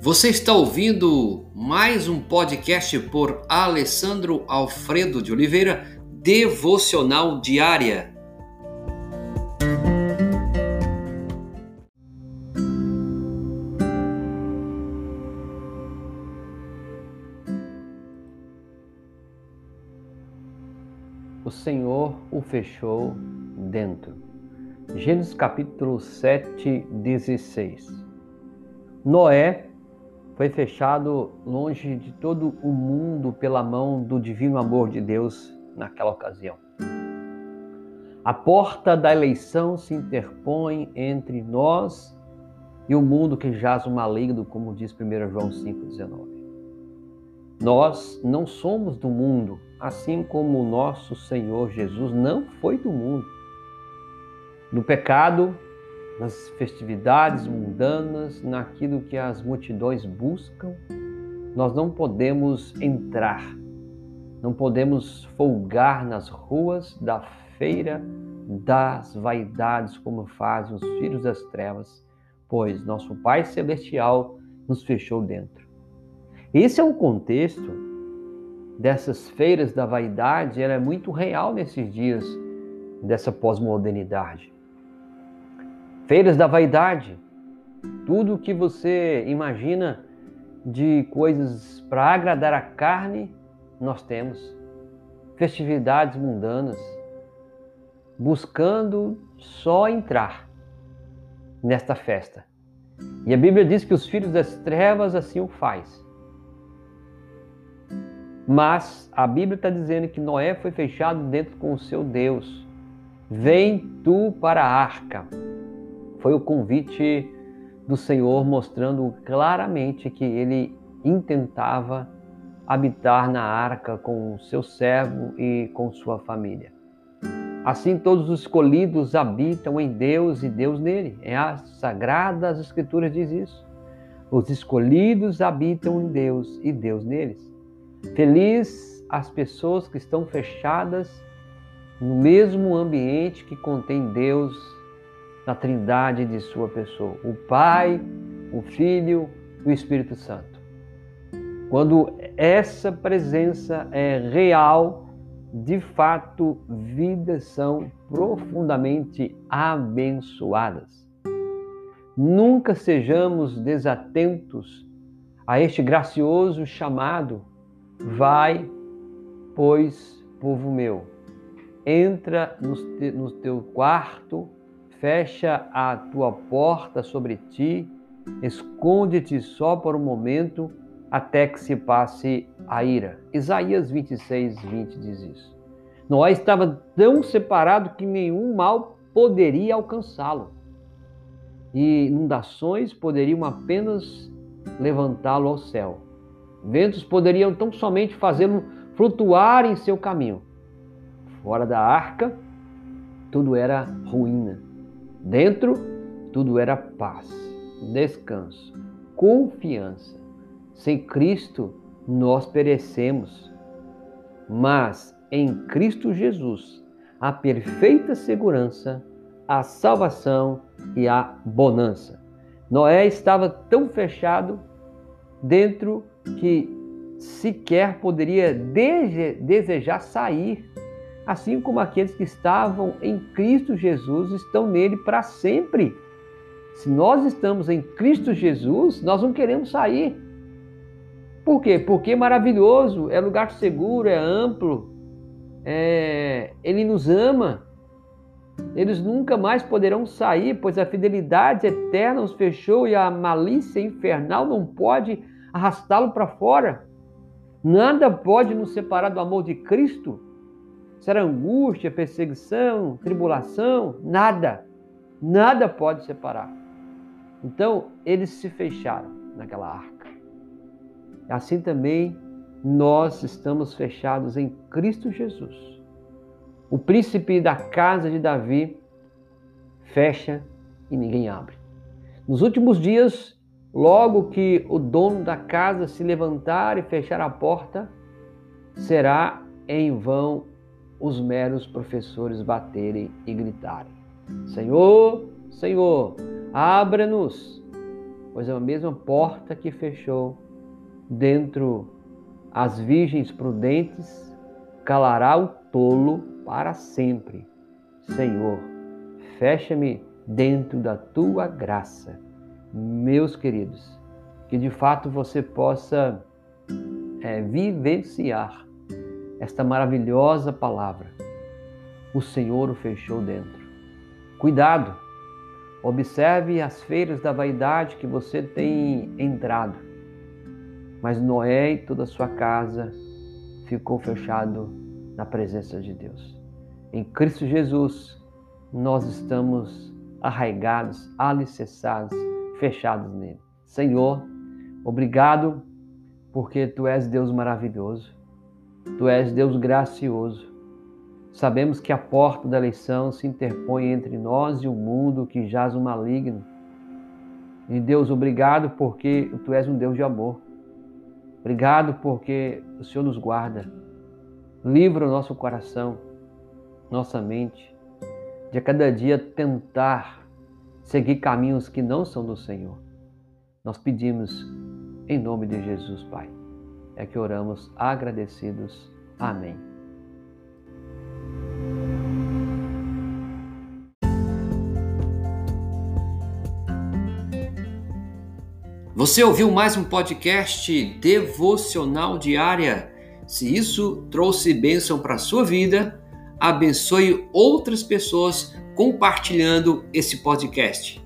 Você está ouvindo mais um podcast por Alessandro Alfredo de Oliveira, Devocional Diária. O Senhor o fechou dentro. Gênesis capítulo 7, 16. Noé foi fechado longe de todo o mundo pela mão do divino amor de Deus naquela ocasião. A porta da eleição se interpõe entre nós e o mundo que jaz o maligno, como diz 1 João 5,19. Nós não somos do mundo, assim como o nosso Senhor Jesus não foi do mundo. No pecado, nas festividades mundanas, naquilo que as multidões buscam, nós não podemos entrar, não podemos folgar nas ruas da feira das vaidades como fazem os filhos das trevas, pois nosso Pai Celestial nos fechou dentro. Esse é um contexto dessas feiras da vaidade, ela é muito real nesses dias dessa pós-modernidade. Feiras da vaidade. Tudo o que você imagina de coisas para agradar a carne, nós temos. Festividades mundanas, buscando só entrar nesta festa. E a Bíblia diz que os filhos das trevas assim o faz. Mas a Bíblia está dizendo que Noé foi fechado dentro com o seu Deus. Vem tu para a arca. Foi o convite do Senhor mostrando claramente que ele intentava habitar na arca com seu servo e com sua família. Assim, todos os escolhidos habitam em Deus e Deus nele. É as Sagradas Escrituras diz isso. Os escolhidos habitam em Deus e Deus neles. Feliz as pessoas que estão fechadas no mesmo ambiente que contém Deus na trindade de sua pessoa, o Pai, o Filho e o Espírito Santo. Quando essa presença é real, de fato, vidas são profundamente abençoadas. Nunca sejamos desatentos a este gracioso chamado. Vai, pois, povo meu, entra no teu quarto fecha a tua porta sobre ti, esconde-te só por um momento até que se passe a ira. Isaías 26, 20 diz isso. Noé estava tão separado que nenhum mal poderia alcançá-lo. E inundações poderiam apenas levantá-lo ao céu. Ventos poderiam tão somente fazê-lo flutuar em seu caminho. Fora da arca, tudo era ruína. Dentro, tudo era paz, descanso, confiança. Sem Cristo, nós perecemos. Mas em Cristo Jesus, a perfeita segurança, a salvação e a bonança. Noé estava tão fechado dentro que sequer poderia desejar sair assim como aqueles que estavam em Cristo Jesus estão nele para sempre. Se nós estamos em Cristo Jesus, nós não queremos sair. Por quê? Porque é maravilhoso, é lugar seguro, é amplo, é... ele nos ama. Eles nunca mais poderão sair, pois a fidelidade eterna os fechou e a malícia infernal não pode arrastá-lo para fora. Nada pode nos separar do amor de Cristo. Será angústia, perseguição, tribulação? Nada. Nada pode separar. Então, eles se fecharam naquela arca. Assim também nós estamos fechados em Cristo Jesus. O príncipe da casa de Davi fecha e ninguém abre. Nos últimos dias, logo que o dono da casa se levantar e fechar a porta, será em vão os meros professores baterem e gritarem: Senhor, Senhor, abra-nos. pois é a mesma porta que fechou dentro as virgens prudentes, calará o tolo para sempre. Senhor, fecha-me dentro da tua graça. Meus queridos, que de fato você possa é, vivenciar esta maravilhosa palavra. O Senhor o fechou dentro. Cuidado! Observe as feiras da vaidade que você tem entrado. Mas Noé e toda a sua casa ficou fechado na presença de Deus. Em Cristo Jesus, nós estamos arraigados, alicerçados, fechados nele. Senhor, obrigado porque tu és Deus maravilhoso, tu és Deus gracioso. Sabemos que a porta da eleição se interpõe entre nós e o mundo que jaz o maligno. E Deus, obrigado porque tu és um Deus de amor. Obrigado porque o Senhor nos guarda. Livra o nosso coração, nossa mente, de a cada dia tentar seguir caminhos que não são do Senhor. Nós pedimos em nome de Jesus, Pai. É que oramos agradecidos. Amém. Você ouviu mais um podcast devocional diária? Se isso trouxe bênção para a sua vida, abençoe outras pessoas compartilhando esse podcast.